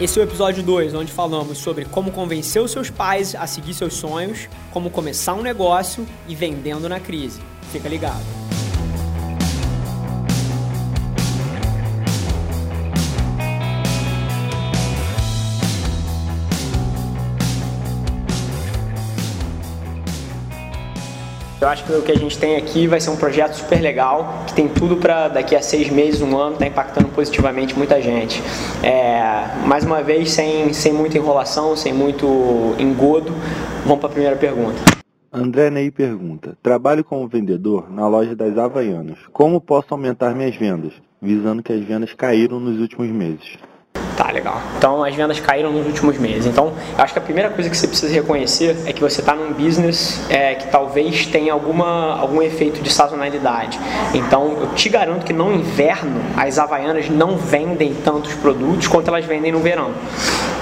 Esse é o episódio 2, onde falamos sobre como convencer os seus pais a seguir seus sonhos, como começar um negócio e vendendo na crise. Fica ligado. Eu acho que o que a gente tem aqui vai ser um projeto super legal, que tem tudo para daqui a seis meses, um ano, estar tá impactando positivamente muita gente. É, mais uma vez, sem, sem muita enrolação, sem muito engodo, vamos para a primeira pergunta. André Ney pergunta: Trabalho como vendedor na loja das Havaianas. Como posso aumentar minhas vendas? Visando que as vendas caíram nos últimos meses. Tá, legal. Então as vendas caíram nos últimos meses. Então, eu acho que a primeira coisa que você precisa reconhecer é que você está num business é, que talvez tenha alguma, algum efeito de sazonalidade. Então, eu te garanto que no inverno as havaianas não vendem tantos produtos quanto elas vendem no verão.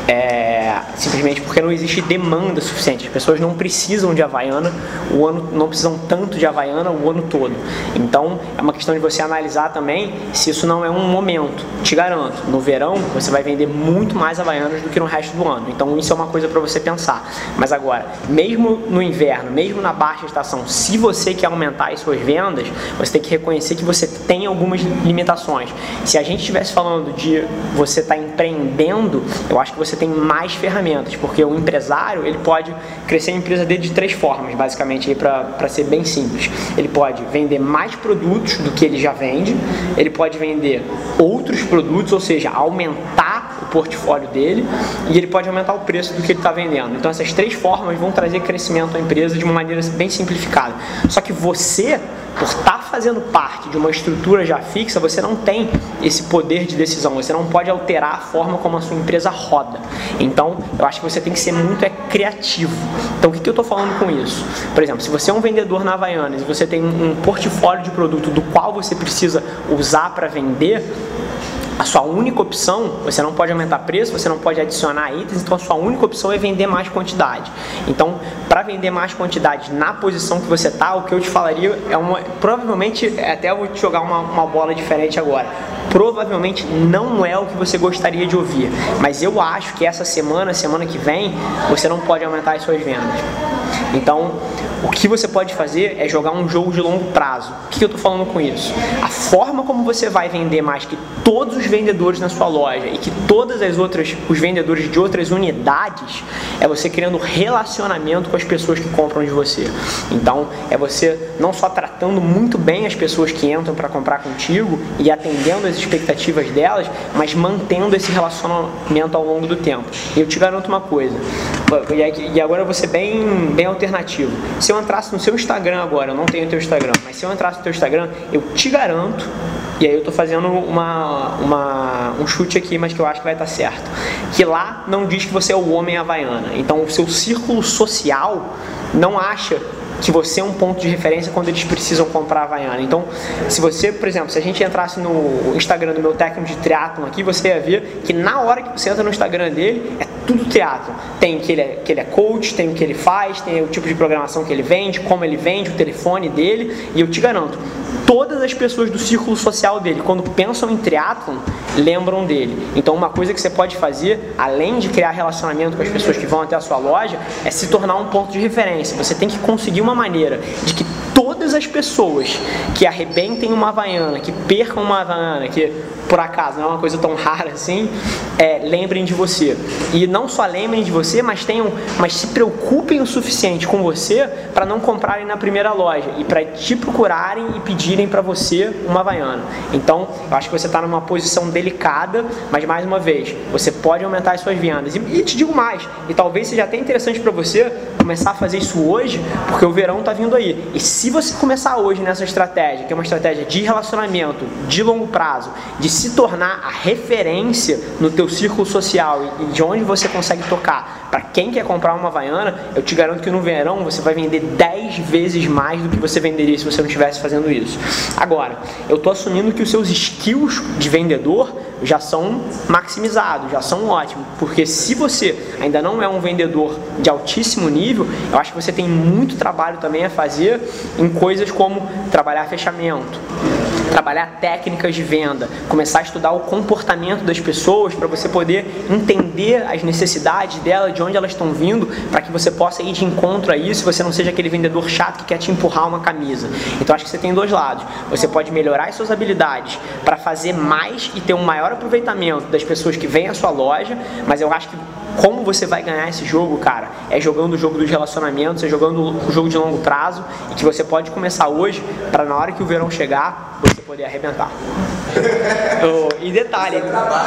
É, simplesmente porque não existe demanda suficiente. As pessoas não precisam de Havaiana, o ano não precisam tanto de Havaiana o ano todo. Então é uma questão de você analisar também se isso não é um momento. Te garanto, no verão você vai vender muito mais Havaianas do que no resto do ano. Então isso é uma coisa para você pensar. Mas agora, mesmo no inverno, mesmo na baixa estação, se você quer aumentar as suas vendas, você tem que reconhecer que você tem algumas limitações. Se a gente estivesse falando de você estar tá empreendendo, eu acho que você tem mais ferramentas, porque o empresário ele pode crescer a empresa dele de três formas, basicamente, para ser bem simples. Ele pode vender mais produtos do que ele já vende, ele pode vender outros produtos, ou seja, aumentar o portfólio dele, e ele pode aumentar o preço do que ele está vendendo. Então essas três formas vão trazer crescimento à empresa de uma maneira bem simplificada. Só que você por estar tá fazendo parte de uma estrutura já fixa, você não tem esse poder de decisão, você não pode alterar a forma como a sua empresa roda. Então, eu acho que você tem que ser muito é, criativo. Então, o que, que eu estou falando com isso? Por exemplo, se você é um vendedor na Havaianas e você tem um portfólio de produto do qual você precisa usar para vender, a sua única opção, você não pode aumentar preço, você não pode adicionar itens, então a sua única opção é vender mais quantidade. Então, para vender mais quantidade na posição que você está, o que eu te falaria é uma. Provavelmente, até eu vou te jogar uma, uma bola diferente agora. Provavelmente não é o que você gostaria de ouvir, mas eu acho que essa semana, semana que vem, você não pode aumentar as suas vendas. Então, o que você pode fazer é jogar um jogo de longo prazo. O que eu estou falando com isso? A forma como você vai vender mais que todos os vendedores na sua loja e que todas as outras, os vendedores de outras unidades, é você criando relacionamento com as pessoas que compram de você. Então, é você não só tratando muito bem as pessoas que entram para comprar contigo e atendendo as expectativas delas, mas mantendo esse relacionamento ao longo do tempo. E eu te garanto uma coisa, e agora ser bem, bem alternativo. Se eu entrasse no seu Instagram agora, eu não tenho teu Instagram, mas se eu entrasse no teu Instagram, eu te garanto, e aí eu estou fazendo uma, uma, um chute aqui, mas que eu acho que vai estar certo, que lá não diz que você é o homem havaiana. Então o seu círculo social não acha que você é um ponto de referência quando eles precisam comprar a Havaiana. Então, se você, por exemplo, se a gente entrasse no Instagram do meu técnico de triatlon aqui, você ia ver que na hora que você entra no Instagram dele, é tudo teatro. Tem que ele, é, que ele é coach, tem o que ele faz, tem o tipo de programação que ele vende, como ele vende, o telefone dele, e eu te garanto, todas as pessoas do círculo social dele, quando pensam em triatlon, lembram dele. Então, uma coisa que você pode fazer, além de criar relacionamento com as pessoas que vão até a sua loja, é se tornar um ponto de referência. Você tem que conseguir uma maneira de que todas as pessoas que arrebentem uma havaiana, que percam uma havaiana, que por acaso não é uma coisa tão rara assim, é, lembrem de você. E não só lembrem de você, mas tenham, mas se preocupem o suficiente com você para não comprarem na primeira loja e para te procurarem e pedirem para você uma havaiana. Então, eu acho que você está numa posição delicada, mas mais uma vez, você pode aumentar as suas vendas. E, e te digo mais, e talvez seja até interessante para você começar a fazer isso hoje, porque o verão está vindo aí. E se você começar hoje nessa estratégia, que é uma estratégia de relacionamento de longo prazo, de se tornar a referência no teu círculo social e de onde você consegue tocar para quem quer comprar uma Havaiana, eu te garanto que no verão você vai vender 10 vezes mais do que você venderia se você não estivesse fazendo isso. Agora, eu estou assumindo que os seus skills de vendedor já são maximizados, já são ótimos, porque se você ainda não é um vendedor de altíssimo nível, eu acho que você tem muito trabalho também a fazer em coisas como trabalhar fechamento, trabalhar técnicas de venda, começar a estudar o comportamento das pessoas para você poder entender as necessidades delas, de onde elas estão vindo, para que você possa ir de encontro a isso, você não seja aquele vendedor chato que quer te empurrar uma camisa. Então acho que você tem dois lados. Você pode melhorar as suas habilidades para fazer mais e ter um maior aproveitamento das pessoas que vêm à sua loja, mas eu acho que como você vai ganhar esse jogo, cara, é jogando o jogo dos relacionamentos, é jogando o jogo de longo prazo e que você pode começar hoje para na hora que o verão chegar, você poder arrebentar. oh, e detalhe,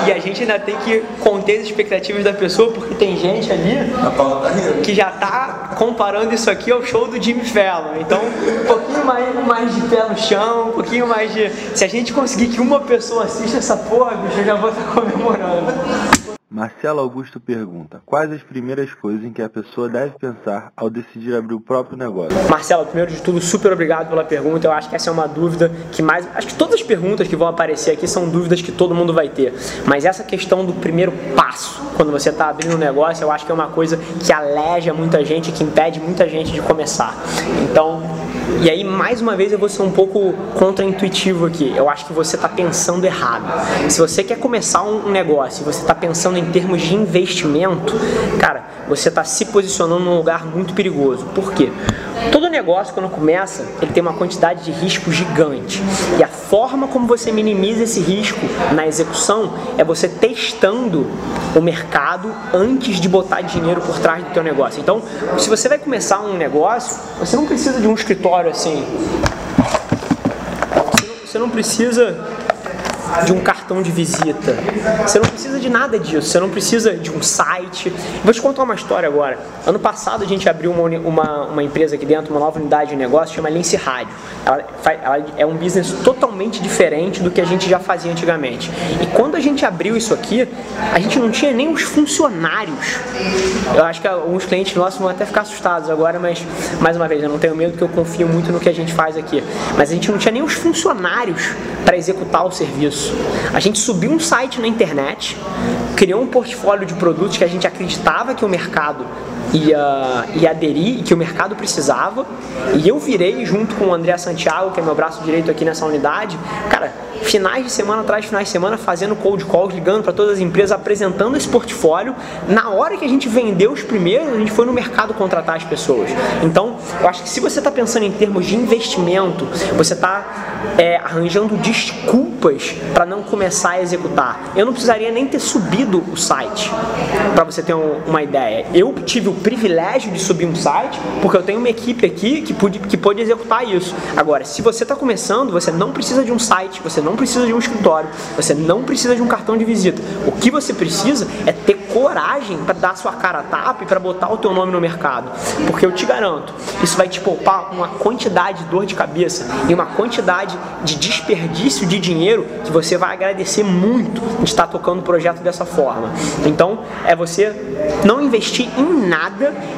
e a gente ainda tem que conter as expectativas da pessoa, porque tem gente ali tá que já tá comparando isso aqui ao show do Jimmy Fallon. Então, um pouquinho mais, mais de pé no chão, um pouquinho mais de. Se a gente conseguir que uma pessoa assista essa porra, bicho, eu já vou estar tá comemorando. Marcelo Augusto pergunta: Quais as primeiras coisas em que a pessoa deve pensar ao decidir abrir o próprio negócio? Marcelo, primeiro de tudo, super obrigado pela pergunta. Eu acho que essa é uma dúvida que mais. Acho que todas as perguntas que vão aparecer aqui são dúvidas que todo mundo vai ter. Mas essa questão do primeiro passo, quando você está abrindo um negócio, eu acho que é uma coisa que aleja muita gente, que impede muita gente de começar. Então, e aí, mais uma vez, eu vou ser um pouco contra-intuitivo aqui. Eu acho que você está pensando errado. Se você quer começar um negócio e você está pensando em termos de investimento, cara, você está se posicionando num lugar muito perigoso. Por quê? Todo negócio, quando começa, ele tem uma quantidade de risco gigante. E a forma como você minimiza esse risco na execução é você testando o mercado antes de botar dinheiro por trás do teu negócio. Então, se você vai começar um negócio, você não precisa de um escritório assim. Você não precisa de um cartão de visita. Você não precisa de nada disso. Você não precisa de um site. Vou te contar uma história agora. Ano passado a gente abriu uma, uma, uma empresa aqui dentro, uma nova unidade de negócio, chama Lince Rádio. Ela, ela é um business totalmente diferente do que a gente já fazia antigamente. E quando a gente abriu isso aqui, a gente não tinha nem os funcionários. Eu acho que alguns clientes nossos vão até ficar assustados agora, mas mais uma vez, eu não tenho medo porque eu confio muito no que a gente faz aqui. Mas a gente não tinha nem os funcionários para executar o serviço. A gente subiu um site na internet, criou um portfólio de produtos que a gente acreditava que o mercado ia, ia aderir que o mercado precisava. E eu virei junto com o André Santiago, que é meu braço direito aqui nessa unidade, cara, finais de semana atrás finais de semana fazendo cold calls, ligando para todas as empresas, apresentando esse portfólio. Na hora que a gente vendeu os primeiros, a gente foi no mercado contratar as pessoas. Então, eu acho que se você está pensando em termos de investimento, você está é, arranjando desculpas para não começar a executar. Eu não precisaria nem ter subido o site, para você ter um, uma ideia. Eu tive o privilégio de subir um site porque eu tenho uma equipe aqui que pode, que pode executar isso. Agora, se você está começando, você não precisa de um site, você não precisa de um escritório, você não precisa de um cartão de visita. O que você precisa é ter coragem para dar sua cara a tapa e para botar o teu nome no mercado. Porque eu te garanto, isso vai te poupar uma quantidade de dor de cabeça e uma quantidade de desperdício de dinheiro que você vai agradecer muito de estar tocando o projeto dessa forma. Então, é você não investir em nada,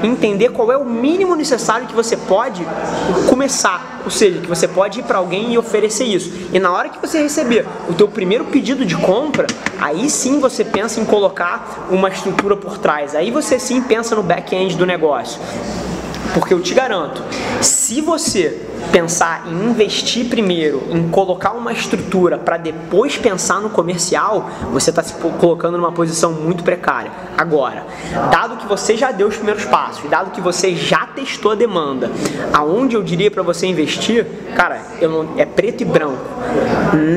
entender qual é o mínimo necessário que você pode começar, ou seja, que você pode ir para alguém e oferecer isso. E na hora que você receber o teu primeiro pedido de compra, aí sim você pensa em colocar uma estrutura por trás. Aí você sim pensa no back-end do negócio. Porque eu te garanto, se você pensar em investir primeiro, em colocar uma estrutura para depois pensar no comercial, você está se colocando numa posição muito precária. Agora, dado que você já deu os primeiros passos, dado que você já testou a demanda, aonde eu diria para você investir, cara, não, é preto e branco,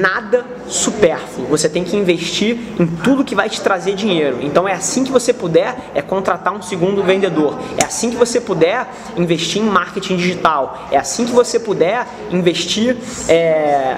nada supérfluo. Você tem que investir em tudo que vai te trazer dinheiro. Então é assim que você puder é contratar um segundo vendedor. É assim que você puder investir em marketing digital. É assim que você puder investir é,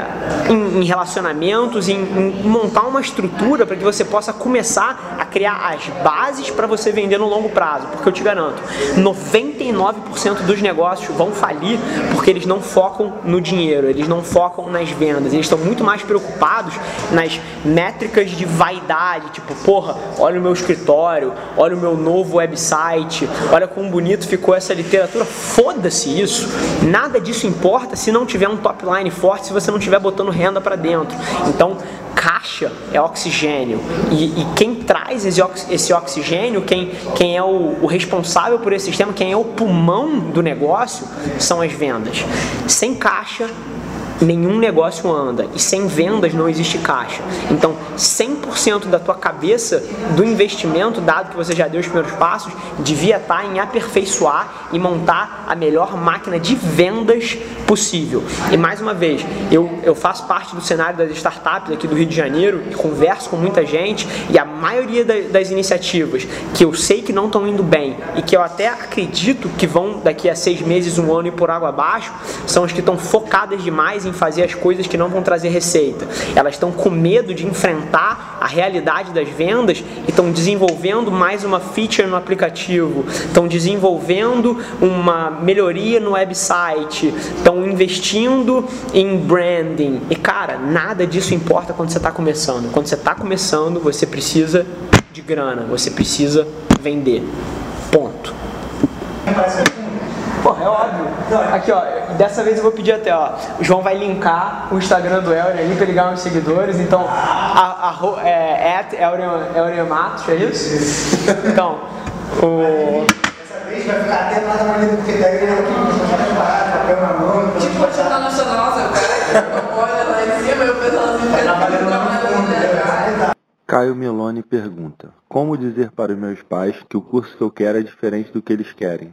em, em, relacionamentos, em, em montar uma estrutura para que você possa começar a criar as bases para você vender no longo prazo, porque eu te garanto, 99% dos negócios vão falir porque eles não focam no dinheiro, eles não focam nas vendas, eles estão muito mais preocupados nas métricas de vaidade, tipo, porra, olha o meu escritório, olha o meu novo website, olha como bonito ficou essa literatura. Foda-se isso. Nada disso importa se não tiver um top line forte, se você não estiver botando renda para dentro. Então, caixa é oxigênio. E, e quem traz esse, esse, oxigênio, quem, quem é o, o, responsável por esse sistema, quem é o pulmão do negócio, são as vendas. Sem caixa, nenhum negócio anda e sem vendas não existe caixa. Então, 100% da tua cabeça do investimento, dado que você já deu os primeiros passos, devia estar em aperfeiçoar e montar a melhor máquina de vendas possível. E mais uma vez, eu, eu faço parte do cenário das startups aqui do Rio de Janeiro converso com muita gente e a maioria das iniciativas que eu sei que não estão indo bem e que eu até acredito que vão daqui a seis meses, um ano e por água abaixo, são as que estão focadas demais em fazer as coisas que não vão trazer receita. Elas estão com medo de enfrentar a realidade das vendas e estão desenvolvendo mais uma feature no aplicativo, estão desenvolvendo uma melhoria no website, estão investindo em branding. E cara, nada disso importa quando você está começando. Quando você está começando, você precisa de grana, você precisa vender. Ponto. Porra, é Aqui, ó, dessa vez eu vou pedir até, ó. O João vai linkar o Instagram do Elrian aí pra ligar uns seguidores. Então, a, a, é, at Elrian, Matos, é isso? Então, o. Dessa vez vai ficar até mais na manhã, porque daí ele aqui, papel na mão. Tipo, o Jornal Nacional, seu cara, olha lá em cima e o pessoal trabalhando lá Caio Meloni pergunta: Como dizer para os meus pais que o curso que eu quero é diferente do que eles querem?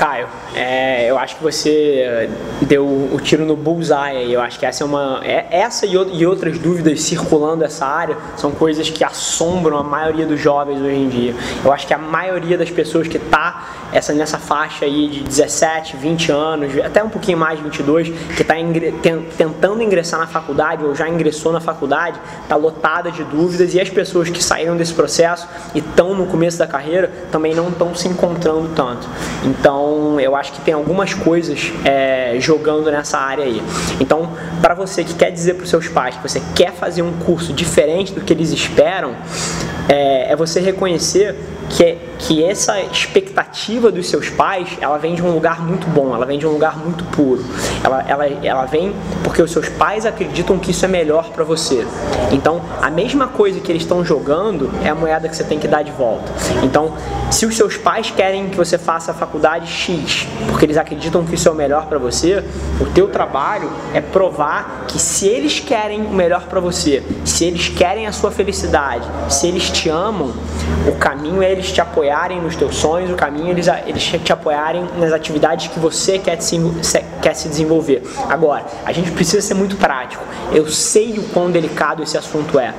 Caio, é, eu acho que você eh, deu o tiro no bullseye. Eu acho que essa é uma. É, essa e, e, outras dúvidas circulando essa área são coisas que assombram a maioria dos jovens hoje em dia. Eu acho que a maioria das pessoas que está essa, nessa faixa aí de 17, 20 anos, até um pouquinho mais de 22, que está ingre, tentando ingressar na faculdade ou já ingressou na faculdade, está lotada de dúvidas e as pessoas que saíram desse processo e estão no começo da carreira também não estão se encontrando tanto. Então, então, eu acho que tem algumas coisas é, jogando nessa área aí. Então, para você que quer dizer para os seus pais que você quer fazer um curso diferente do que eles esperam, é, é você reconhecer que, que essa expectativa dos seus pais, ela vem de um lugar muito bom, ela vem de um lugar muito puro. Ela, ela, ela vem porque os seus pais acreditam que isso é melhor para você. Então, a mesma coisa que eles estão jogando é a moeda que você tem que dar de volta. Então, se os seus pais querem que você faça a faculdade X, porque eles acreditam que isso é o melhor para você, o teu trabalho é provar que se eles querem o melhor para você, se eles querem a sua felicidade, se eles te amam, o caminho é eles te apoiarem nos teus sonhos, o caminho é eles, eles te apoiarem nas atividades que você quer se, quer se desenvolver. Agora, a gente precisa ser muito prático. Eu sei o quão delicado esse assunto é.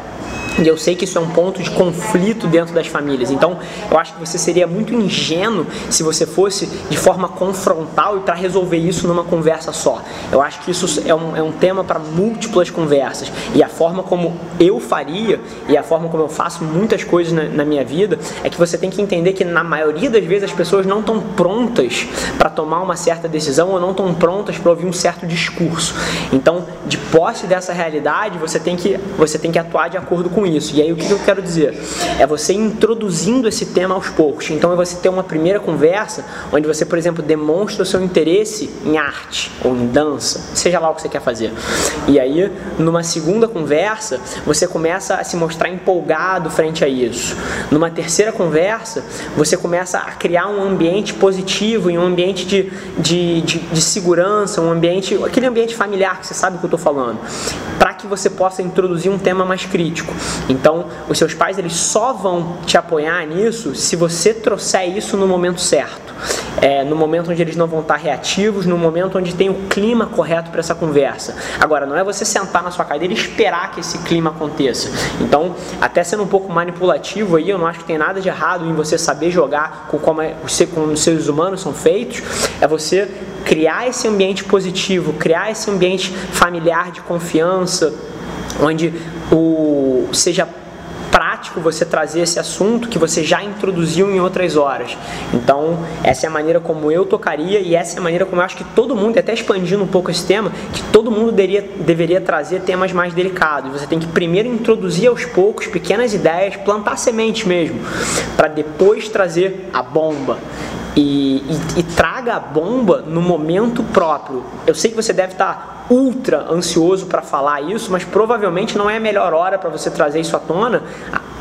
E eu sei que isso é um ponto de conflito dentro das famílias. Então, eu acho que você seria muito ingênuo se você fosse de forma confrontal e para resolver isso numa conversa só. Eu acho que isso é um, é um tema para múltiplas conversas. E a forma como eu faria e a forma como eu faço muitas coisas na, na minha vida é que você tem que entender que na maioria das vezes as pessoas não estão prontas para tomar uma certa decisão ou não estão prontas para ouvir um certo discurso. Então, de posse dessa realidade, você tem que, você tem que atuar de acordo com com isso. E aí o que eu quero dizer? É você introduzindo esse tema aos poucos. Então é você ter uma primeira conversa onde você, por exemplo, demonstra o seu interesse em arte ou em dança, seja lá o que você quer fazer. E aí, numa segunda conversa, você começa a se mostrar empolgado frente a isso. Numa terceira conversa, você começa a criar um ambiente positivo, um ambiente de, de, de, de segurança, um ambiente, aquele ambiente familiar que você sabe o que eu estou falando, para que você possa introduzir um tema mais crítico. Então, os seus pais eles só vão te apoiar nisso se você trouxer isso no momento certo. É, no momento onde eles não vão estar reativos, no momento onde tem o clima correto para essa conversa. Agora, não é você sentar na sua cadeira e esperar que esse clima aconteça. Então, até sendo um pouco manipulativo aí, eu não acho que tem nada de errado em você saber jogar com como, é, como os seres humanos são feitos, é você criar esse ambiente positivo, criar esse ambiente familiar de confiança, onde o seja prático você trazer esse assunto que você já introduziu em outras horas. Então, essa é a maneira como eu tocaria e essa é a maneira como eu acho que todo mundo, até expandindo um pouco esse tema, que todo mundo deveria, deveria trazer temas mais delicados. Você tem que primeiro introduzir aos poucos pequenas ideias, plantar sementes mesmo, para depois trazer a bomba. E, e, e, traga a bomba no momento próprio. Eu sei que você deve estar ultra ansioso para falar isso, mas provavelmente não é a melhor hora para você trazer isso à tona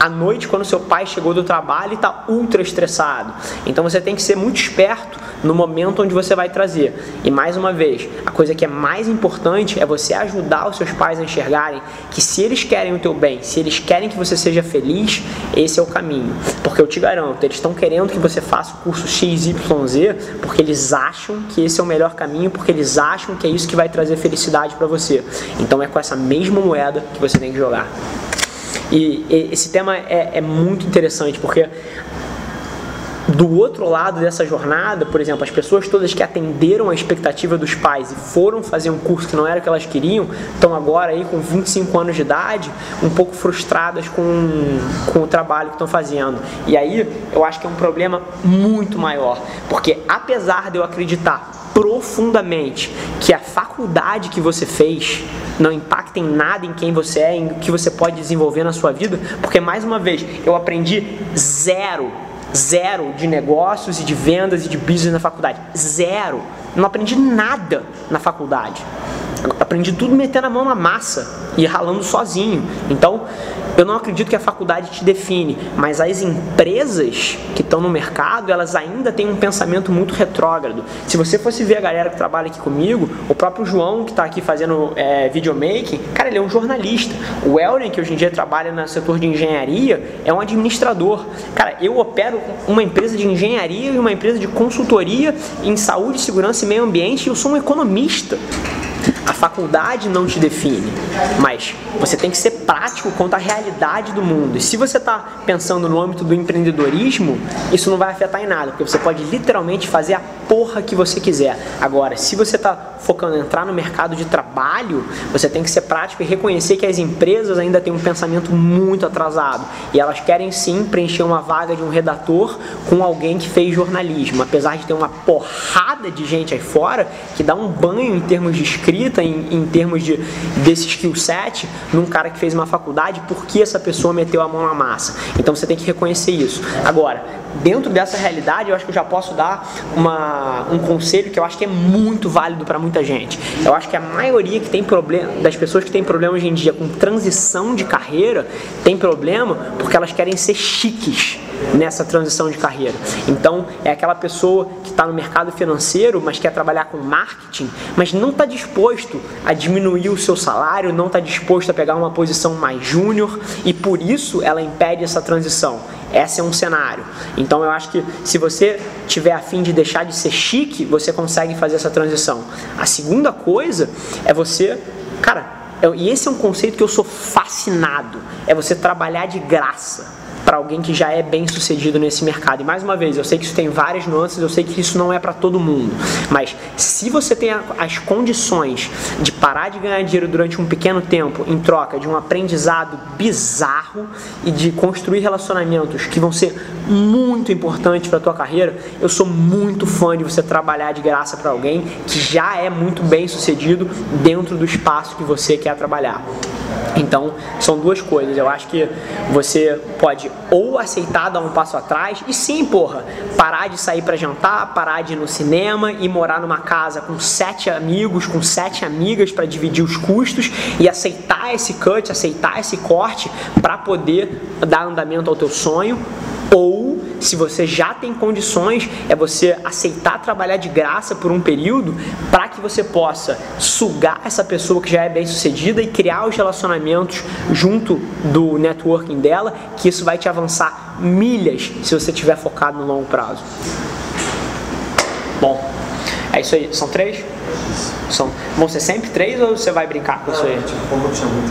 à noite quando seu pai chegou do trabalho e está ultra estressado. Então você tem que ser muito esperto no momento onde você vai trazer. E mais uma vez, a coisa que é mais importante é você ajudar os seus pais a enxergarem que se eles querem o teu bem, se eles querem que você seja feliz, esse é o caminho. Porque eu te garanto, eles estão querendo que você faça o curso XYZ porque eles acham que esse é o melhor caminho, porque eles acham que é isso que vai trazer felicidade para você. Então é com essa mesma moeda que você tem que jogar. E, esse tema é, é muito interessante porque do outro lado dessa jornada, por exemplo, as pessoas todas que atenderam a expectativa dos pais e foram fazer um curso que não era o que elas queriam, estão agora aí com 25 anos de idade, um pouco frustradas com, com o trabalho que estão fazendo. E aí eu acho que é um problema muito maior, porque apesar de eu acreditar profundamente que a faculdade que você fez não impacta em nada em quem você é, em o que você pode desenvolver na sua vida, porque mais uma vez eu aprendi zero, zero de negócios e de vendas e de business na faculdade, zero. Não aprendi nada na faculdade. Aprendi tudo metendo a mão na massa e ralando sozinho. Então, eu não acredito que a faculdade te define, mas as empresas que estão no mercado, elas ainda têm um pensamento muito retrógrado. Se você fosse ver a galera que trabalha aqui comigo, o próprio João, que está aqui fazendo é, videomaking, cara, ele é um jornalista. O Elren, que hoje em dia trabalha no setor de engenharia, é um administrador. Cara, eu opero uma empresa de engenharia e uma empresa de consultoria em saúde, segurança e meio ambiente e eu sou um economista. A faculdade não te define, mas você tem que ser prático quanto à realidade do mundo. E se você está pensando no âmbito do empreendedorismo, isso não vai afetar em nada, porque você pode literalmente fazer a porra que você quiser. Agora, se você está focando em entrar no mercado de trabalho, você tem que ser prático e reconhecer que as empresas ainda têm um pensamento muito atrasado e elas querem sim preencher uma vaga de um redator com alguém que fez jornalismo, apesar de ter uma porrada de gente aí fora que dá um banho em termos de escrita, em, em termos de desse skill set, num cara que fez uma faculdade, porque essa pessoa meteu a mão na massa. Então você tem que reconhecer isso. Agora, dentro dessa realidade, eu acho que eu já posso dar uma, um conselho que eu acho que é muito válido para muita gente. Eu acho que a maioria que tem problema, das pessoas que tem problema hoje em dia com transição de carreira, tem problema porque elas querem ser chiques nessa transição de carreira. Então, é aquela pessoa que está no mercado financeiro, mas quer trabalhar com marketing, mas não está disposto a diminuir o seu salário, não está disposto a pegar uma posição mais júnior e por isso ela impede essa transição. Esse é um cenário. Então eu acho que se você tiver a fim de deixar de ser chique, você consegue fazer essa transição. A segunda coisa é você, cara, e esse é um conceito que eu sou fascinado, é você trabalhar de graça para alguém que já é bem sucedido nesse mercado. E mais uma vez, eu sei que isso tem várias nuances, eu sei que isso não é para todo mundo, mas se você tem as condições de parar de ganhar dinheiro durante um pequeno tempo em troca de um aprendizado bizarro e de construir relacionamentos que vão ser muito importantes para tua carreira, eu sou muito fã de você trabalhar de graça para alguém que já é muito bem sucedido dentro do espaço que você quer trabalhar. Então, são duas coisas. Eu acho que você pode ou aceitar dar um passo atrás e sim, porra, parar de sair para jantar, parar de ir no cinema e morar numa casa com sete amigos, com sete amigas para dividir os custos e aceitar esse cut, aceitar esse corte para poder dar andamento ao teu sonho ou, se você já tem condições, é você aceitar trabalhar de graça por um período para que você possa sugar essa pessoa que já é bem sucedida e criar os relacionamentos junto do networking dela, que isso vai te avançar milhas se você estiver focado no longo prazo. Bom, é isso aí. São três? São, vão ser sempre três ou você vai brincar com isso aí? Tipo, como eu tinha muito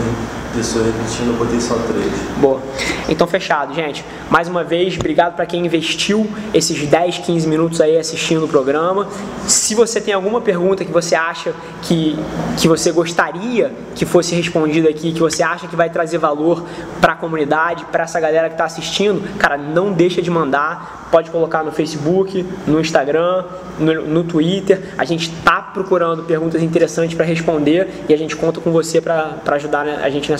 Pessoa repetindo, eu botei só três. Boa. Então fechado, gente. Mais uma vez, obrigado para quem investiu esses 10, 15 minutos aí assistindo o programa. Se você tem alguma pergunta que você acha que, que você gostaria que fosse respondida aqui, que você acha que vai trazer valor para a comunidade, para essa galera que está assistindo, cara, não deixa de mandar. Pode colocar no Facebook, no Instagram, no, no Twitter. A gente está procurando perguntas interessantes para responder e a gente conta com você para ajudar a gente nessa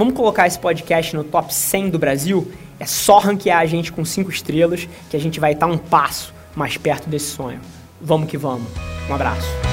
Vamos colocar esse podcast no top 100 do Brasil? É só ranquear a gente com 5 estrelas que a gente vai estar um passo mais perto desse sonho. Vamos que vamos. Um abraço.